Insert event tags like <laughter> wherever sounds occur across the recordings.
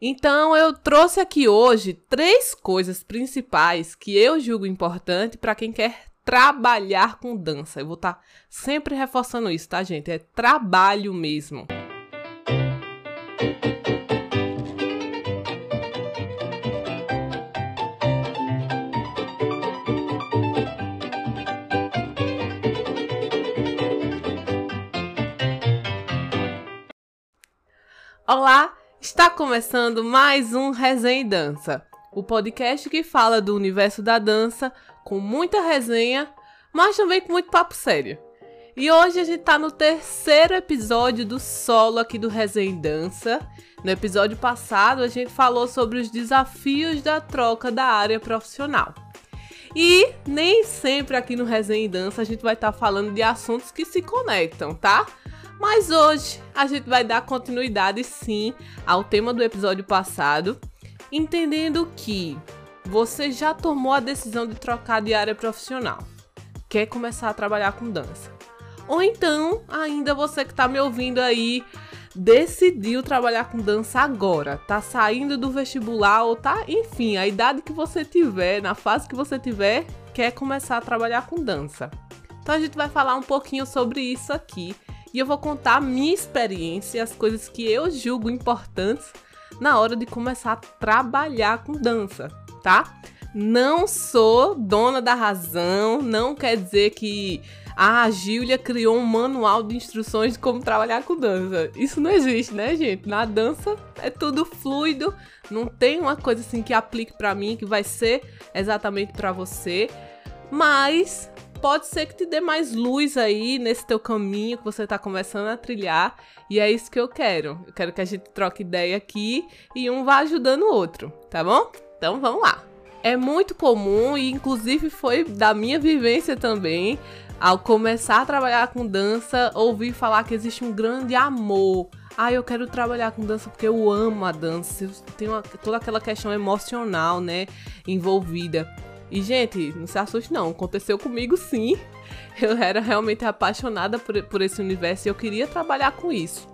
Então eu trouxe aqui hoje três coisas principais que eu julgo importante para quem quer trabalhar com dança. Eu vou estar tá sempre reforçando isso, tá, gente? É trabalho mesmo. Olá, Está começando mais um Resenha e Dança, o podcast que fala do universo da dança com muita resenha, mas também com muito papo sério. E hoje a gente está no terceiro episódio do solo aqui do Resenha e Dança. No episódio passado a gente falou sobre os desafios da troca da área profissional. E nem sempre aqui no Resenha e Dança a gente vai estar tá falando de assuntos que se conectam, tá? Mas hoje a gente vai dar continuidade sim ao tema do episódio passado, entendendo que você já tomou a decisão de trocar de área profissional, quer começar a trabalhar com dança. Ou então, ainda você que está me ouvindo aí, decidiu trabalhar com dança agora, tá saindo do vestibular ou tá, enfim, a idade que você tiver, na fase que você tiver, quer começar a trabalhar com dança. Então a gente vai falar um pouquinho sobre isso aqui e eu vou contar a minha experiência, as coisas que eu julgo importantes na hora de começar a trabalhar com dança, tá? Não sou dona da razão, não quer dizer que a Gília criou um manual de instruções de como trabalhar com dança. Isso não existe, né, gente? Na dança é tudo fluido, não tem uma coisa assim que aplique para mim que vai ser exatamente para você. Mas pode ser que te dê mais luz aí nesse teu caminho que você tá começando a trilhar. E é isso que eu quero. Eu quero que a gente troque ideia aqui e um vá ajudando o outro, tá bom? Então vamos lá. É muito comum e inclusive foi da minha vivência também, ao começar a trabalhar com dança, ouvir falar que existe um grande amor. Ah, eu quero trabalhar com dança porque eu amo a dança. Tem toda aquela questão emocional, né, envolvida. E, gente, não se assuste não, aconteceu comigo sim. Eu era realmente apaixonada por, por esse universo e eu queria trabalhar com isso.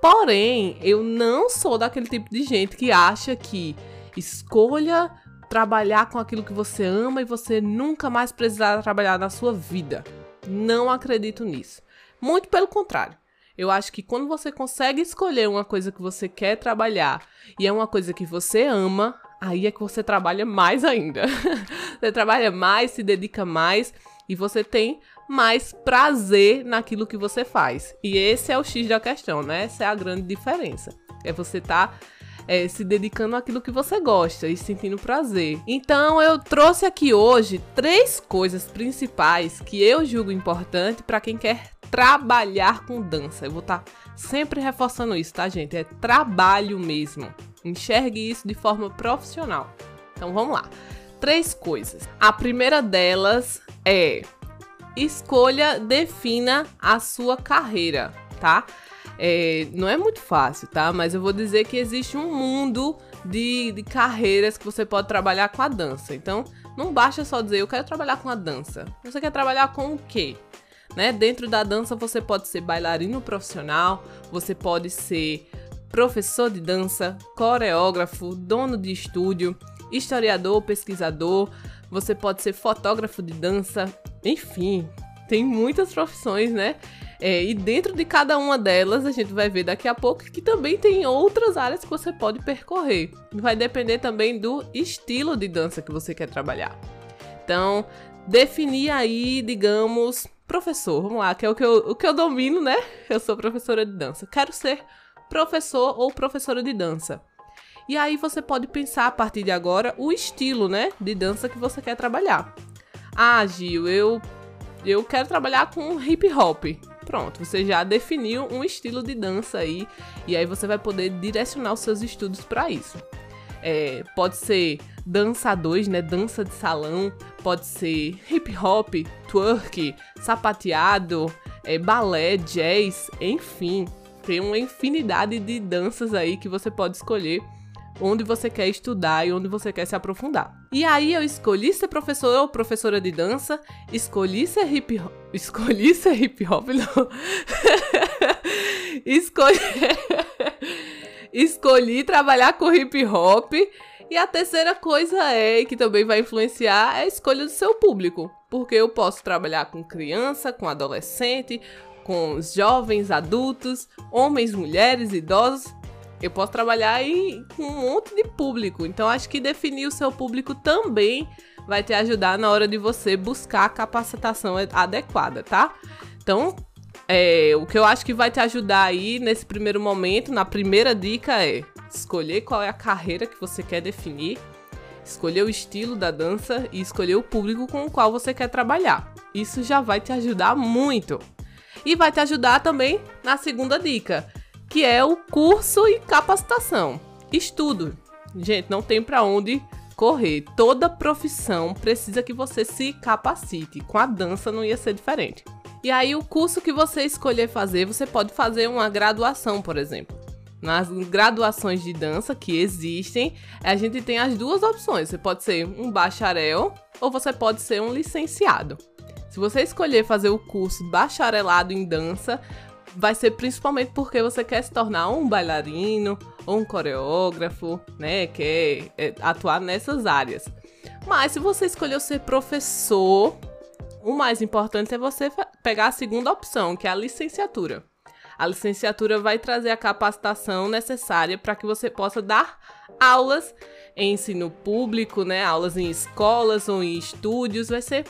Porém, eu não sou daquele tipo de gente que acha que escolha trabalhar com aquilo que você ama e você nunca mais precisará trabalhar na sua vida. Não acredito nisso. Muito pelo contrário. Eu acho que quando você consegue escolher uma coisa que você quer trabalhar e é uma coisa que você ama, aí é que você trabalha mais ainda. <laughs> você trabalha mais, se dedica mais e você tem mais prazer naquilo que você faz. E esse é o X da questão, né? Essa é a grande diferença. É você estar tá, é, se dedicando àquilo que você gosta e sentindo prazer. Então eu trouxe aqui hoje três coisas principais que eu julgo importante para quem quer trabalhar com dança. Eu vou estar tá sempre reforçando isso, tá, gente? É trabalho mesmo. Enxergue isso de forma profissional. Então vamos lá. Três coisas. A primeira delas é escolha, defina a sua carreira, tá? É, não é muito fácil, tá? Mas eu vou dizer que existe um mundo de, de carreiras que você pode trabalhar com a dança. Então, não basta só dizer eu quero trabalhar com a dança. Você quer trabalhar com o quê? Né? Dentro da dança você pode ser bailarino profissional, você pode ser professor de dança, coreógrafo, dono de estúdio, historiador, pesquisador, você pode ser fotógrafo de dança, enfim, tem muitas profissões, né? É, e dentro de cada uma delas, a gente vai ver daqui a pouco que também tem outras áreas que você pode percorrer. Vai depender também do estilo de dança que você quer trabalhar. Então, definir aí, digamos, professor, vamos lá, que é o que eu, o que eu domino, né? Eu sou professora de dança. Quero ser professor ou professora de dança. E aí você pode pensar a partir de agora o estilo, né, de dança que você quer trabalhar. Ah, Gil, eu eu quero trabalhar com hip hop. Pronto, você já definiu um estilo de dança aí e aí você vai poder direcionar os seus estudos para isso. É, pode ser dança 2, né, dança de salão, pode ser hip hop, twerk, sapateado, é, balé, jazz, enfim. Tem uma infinidade de danças aí que você pode escolher onde você quer estudar e onde você quer se aprofundar. E aí eu escolhi ser professora ou professora de dança, escolhi ser hip hop, <laughs> escolhi ser hip hop, não. <laughs> escolhi <laughs> escolhi trabalhar com hip hop. E a terceira coisa é, que também vai influenciar, é a escolha do seu público. Porque eu posso trabalhar com criança, com adolescente, com jovens, adultos, homens, mulheres, idosos. Eu posso trabalhar aí com um monte de público. Então, acho que definir o seu público também vai te ajudar na hora de você buscar a capacitação adequada, tá? Então, é, o que eu acho que vai te ajudar aí nesse primeiro momento, na primeira dica é escolher qual é a carreira que você quer definir, escolher o estilo da dança e escolher o público com o qual você quer trabalhar. Isso já vai te ajudar muito. E vai te ajudar também na segunda dica, que é o curso e capacitação. Estudo. Gente, não tem para onde correr. Toda profissão precisa que você se capacite. Com a dança não ia ser diferente. E aí, o curso que você escolher fazer, você pode fazer uma graduação, por exemplo. Nas graduações de dança que existem, a gente tem as duas opções. Você pode ser um bacharel ou você pode ser um licenciado. Se você escolher fazer o curso bacharelado em dança, vai ser principalmente porque você quer se tornar um bailarino ou um coreógrafo, né? Quer é, atuar nessas áreas. Mas se você escolheu ser professor, o mais importante é você pegar a segunda opção, que é a licenciatura. A licenciatura vai trazer a capacitação necessária para que você possa dar aulas em ensino público, né? Aulas em escolas ou em estúdios, vai ser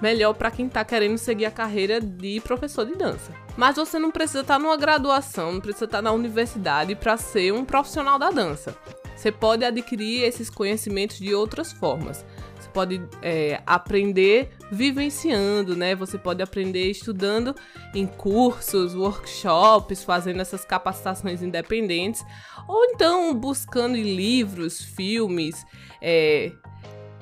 melhor para quem está querendo seguir a carreira de professor de dança. Mas você não precisa estar tá numa graduação, não precisa estar tá na universidade para ser um profissional da dança. Você pode adquirir esses conhecimentos de outras formas. Você pode é, aprender vivenciando, né? Você pode aprender estudando em cursos, workshops, fazendo essas capacitações independentes, ou então buscando em livros, filmes, é,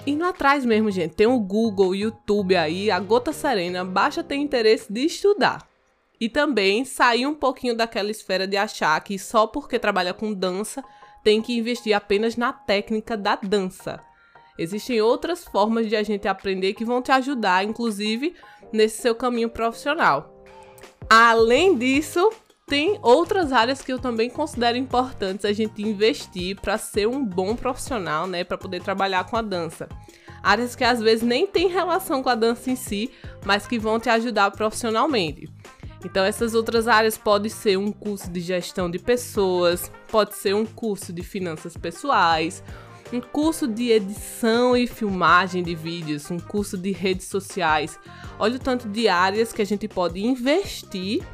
indo atrás mesmo, gente. Tem o Google, o YouTube aí, a gota serena, basta ter interesse de estudar. E também sair um pouquinho daquela esfera de achar que só porque trabalha com dança tem que investir apenas na técnica da dança. Existem outras formas de a gente aprender que vão te ajudar, inclusive, nesse seu caminho profissional. Além disso, tem outras áreas que eu também considero importantes a gente investir para ser um bom profissional, né, para poder trabalhar com a dança. Áreas que às vezes nem tem relação com a dança em si, mas que vão te ajudar profissionalmente. Então essas outras áreas pode ser um curso de gestão de pessoas, pode ser um curso de finanças pessoais, um curso de edição e filmagem de vídeos, um curso de redes sociais. Olha o tanto de áreas que a gente pode investir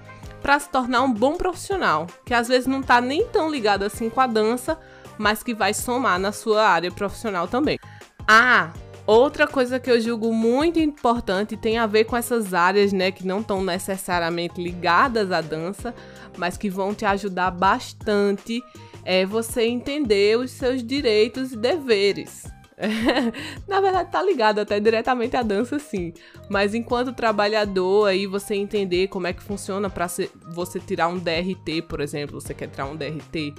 para se tornar um bom profissional, que às vezes não está nem tão ligado assim com a dança, mas que vai somar na sua área profissional também. Ah, outra coisa que eu julgo muito importante tem a ver com essas áreas, né, que não estão necessariamente ligadas à dança, mas que vão te ajudar bastante é você entender os seus direitos e deveres. <laughs> Na verdade, tá ligado até diretamente à dança, sim. Mas enquanto trabalhador, aí você entender como é que funciona para você tirar um DRT, por exemplo, você quer tirar um DRT,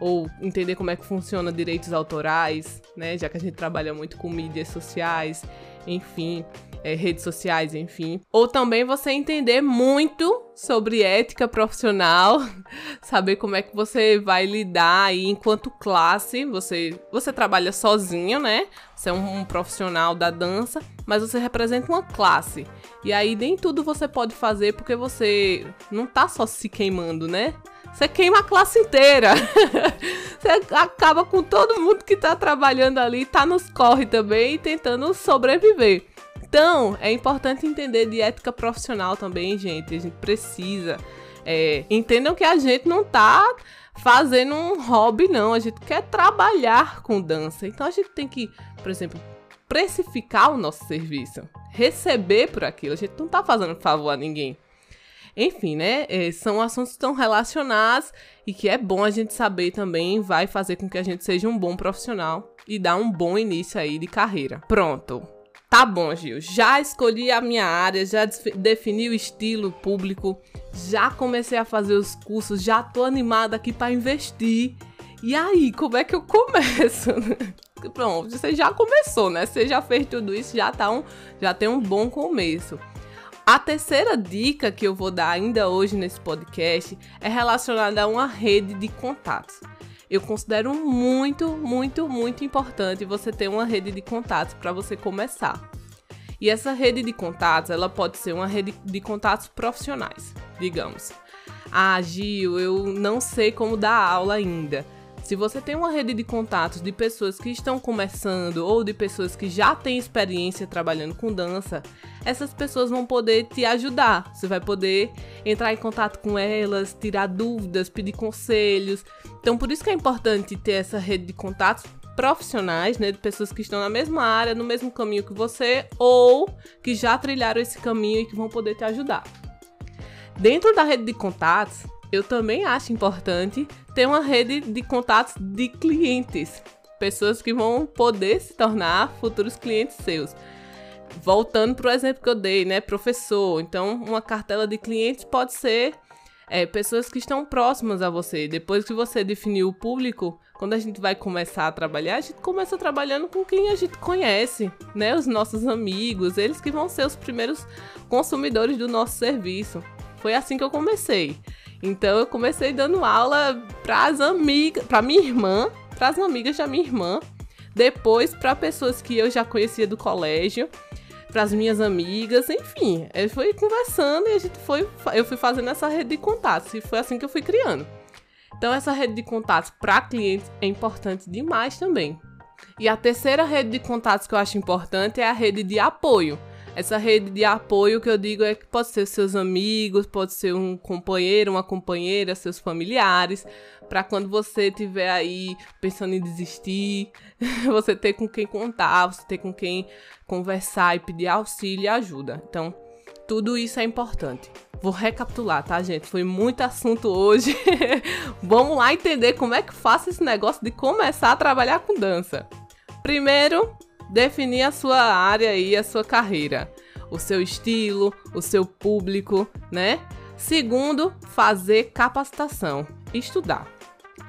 ou entender como é que funciona direitos autorais, né? Já que a gente trabalha muito com mídias sociais, enfim é, redes sociais, enfim. Ou também você entender muito sobre ética profissional, <laughs> saber como é que você vai lidar aí enquanto classe. Você, você trabalha sozinho, né? Você é um, um profissional da dança, mas você representa uma classe. E aí nem tudo você pode fazer porque você não tá só se queimando, né? Você queima a classe inteira. <laughs> você acaba com todo mundo que tá trabalhando ali, tá nos corre também, tentando sobreviver. Então, é importante entender de ética profissional também, gente. A gente precisa. É, entendam que a gente não tá fazendo um hobby, não. A gente quer trabalhar com dança. Então a gente tem que, por exemplo, precificar o nosso serviço, receber por aquilo. A gente não tá fazendo favor a ninguém. Enfim, né? É, são assuntos estão relacionados e que é bom a gente saber também, vai fazer com que a gente seja um bom profissional e dar um bom início aí de carreira. Pronto. Tá bom, Gil. Já escolhi a minha área, já defini o estilo público, já comecei a fazer os cursos, já tô animada aqui para investir. E aí, como é que eu começo? <laughs> Pronto, você já começou, né? Você já fez tudo isso, já tá um, já tem um bom começo. A terceira dica que eu vou dar ainda hoje nesse podcast é relacionada a uma rede de contatos. Eu considero muito, muito, muito importante você ter uma rede de contatos para você começar. E essa rede de contatos, ela pode ser uma rede de contatos profissionais, digamos. Ah, Gil, eu não sei como dar aula ainda. Se você tem uma rede de contatos de pessoas que estão começando ou de pessoas que já têm experiência trabalhando com dança, essas pessoas vão poder te ajudar. Você vai poder entrar em contato com elas, tirar dúvidas, pedir conselhos. Então, por isso que é importante ter essa rede de contatos profissionais, né, de pessoas que estão na mesma área, no mesmo caminho que você ou que já trilharam esse caminho e que vão poder te ajudar. Dentro da rede de contatos, eu também acho importante ter uma rede de contatos de clientes, pessoas que vão poder se tornar futuros clientes seus. Voltando para o exemplo que eu dei, né, professor. Então, uma cartela de clientes pode ser é, pessoas que estão próximas a você. Depois que você definiu o público, quando a gente vai começar a trabalhar, a gente começa trabalhando com quem a gente conhece, né? Os nossos amigos, eles que vão ser os primeiros consumidores do nosso serviço. Foi assim que eu comecei. Então eu comecei dando aula para as amigas, para minha irmã, para as amigas da minha irmã, depois para pessoas que eu já conhecia do colégio, para as minhas amigas, enfim, eu fui conversando e a gente foi, eu fui fazendo essa rede de contatos e foi assim que eu fui criando. Então essa rede de contatos para clientes é importante demais também. E a terceira rede de contatos que eu acho importante é a rede de apoio. Essa rede de apoio que eu digo é que pode ser seus amigos, pode ser um companheiro, uma companheira, seus familiares, para quando você estiver aí pensando em desistir, <laughs> você ter com quem contar, você ter com quem conversar e pedir auxílio e ajuda. Então, tudo isso é importante. Vou recapitular, tá, gente? Foi muito assunto hoje. <laughs> Vamos lá entender como é que faço esse negócio de começar a trabalhar com dança. Primeiro, definir a sua área e a sua carreira, o seu estilo, o seu público, né? Segundo, fazer capacitação, estudar.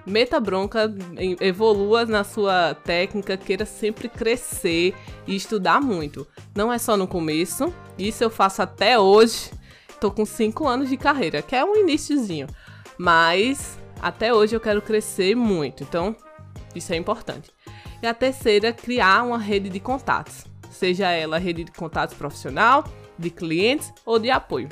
Meta bronca, evolua na sua técnica, queira sempre crescer e estudar muito. Não é só no começo, isso eu faço até hoje. Tô com 5 anos de carreira, que é um iníciozinho, mas até hoje eu quero crescer muito, então isso é importante. E a terceira, criar uma rede de contatos, seja ela rede de contatos profissional, de clientes ou de apoio.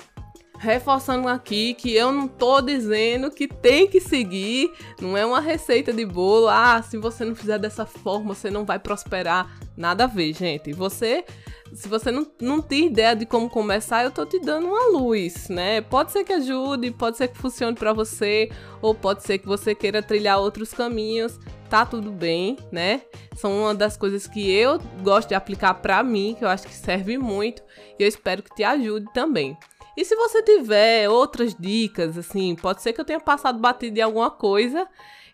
Reforçando aqui que eu não tô dizendo que tem que seguir, não é uma receita de bolo. Ah, se você não fizer dessa forma, você não vai prosperar. Nada a ver, gente. Você se você não, não tem ideia de como começar, eu tô te dando uma luz, né? Pode ser que ajude, pode ser que funcione para você, ou pode ser que você queira trilhar outros caminhos, tá tudo bem, né? São uma das coisas que eu gosto de aplicar para mim, que eu acho que serve muito, e eu espero que te ajude também. E se você tiver outras dicas, assim, pode ser que eu tenha passado batido em alguma coisa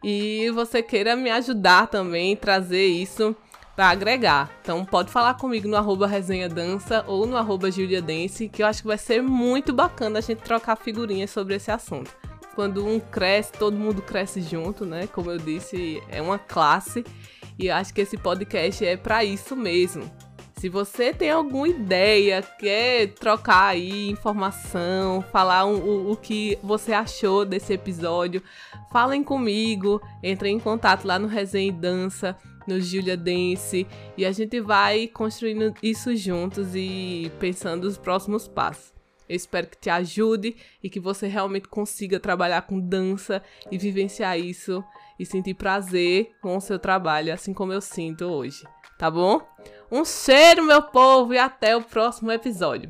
e você queira me ajudar também, trazer isso para agregar. Então pode falar comigo no arroba resenha dança ou no arroba que eu acho que vai ser muito bacana a gente trocar figurinhas sobre esse assunto. Quando um cresce, todo mundo cresce junto, né? Como eu disse, é uma classe e acho que esse podcast é para isso mesmo. Se você tem alguma ideia, quer trocar aí informação, falar um, o, o que você achou desse episódio, falem comigo, entrem em contato lá no Resenha e Dança no Julia Dance e a gente vai construindo isso juntos e pensando os próximos passos. Eu espero que te ajude e que você realmente consiga trabalhar com dança e vivenciar isso e sentir prazer com o seu trabalho, assim como eu sinto hoje, tá bom? Um cheiro, meu povo, e até o próximo episódio.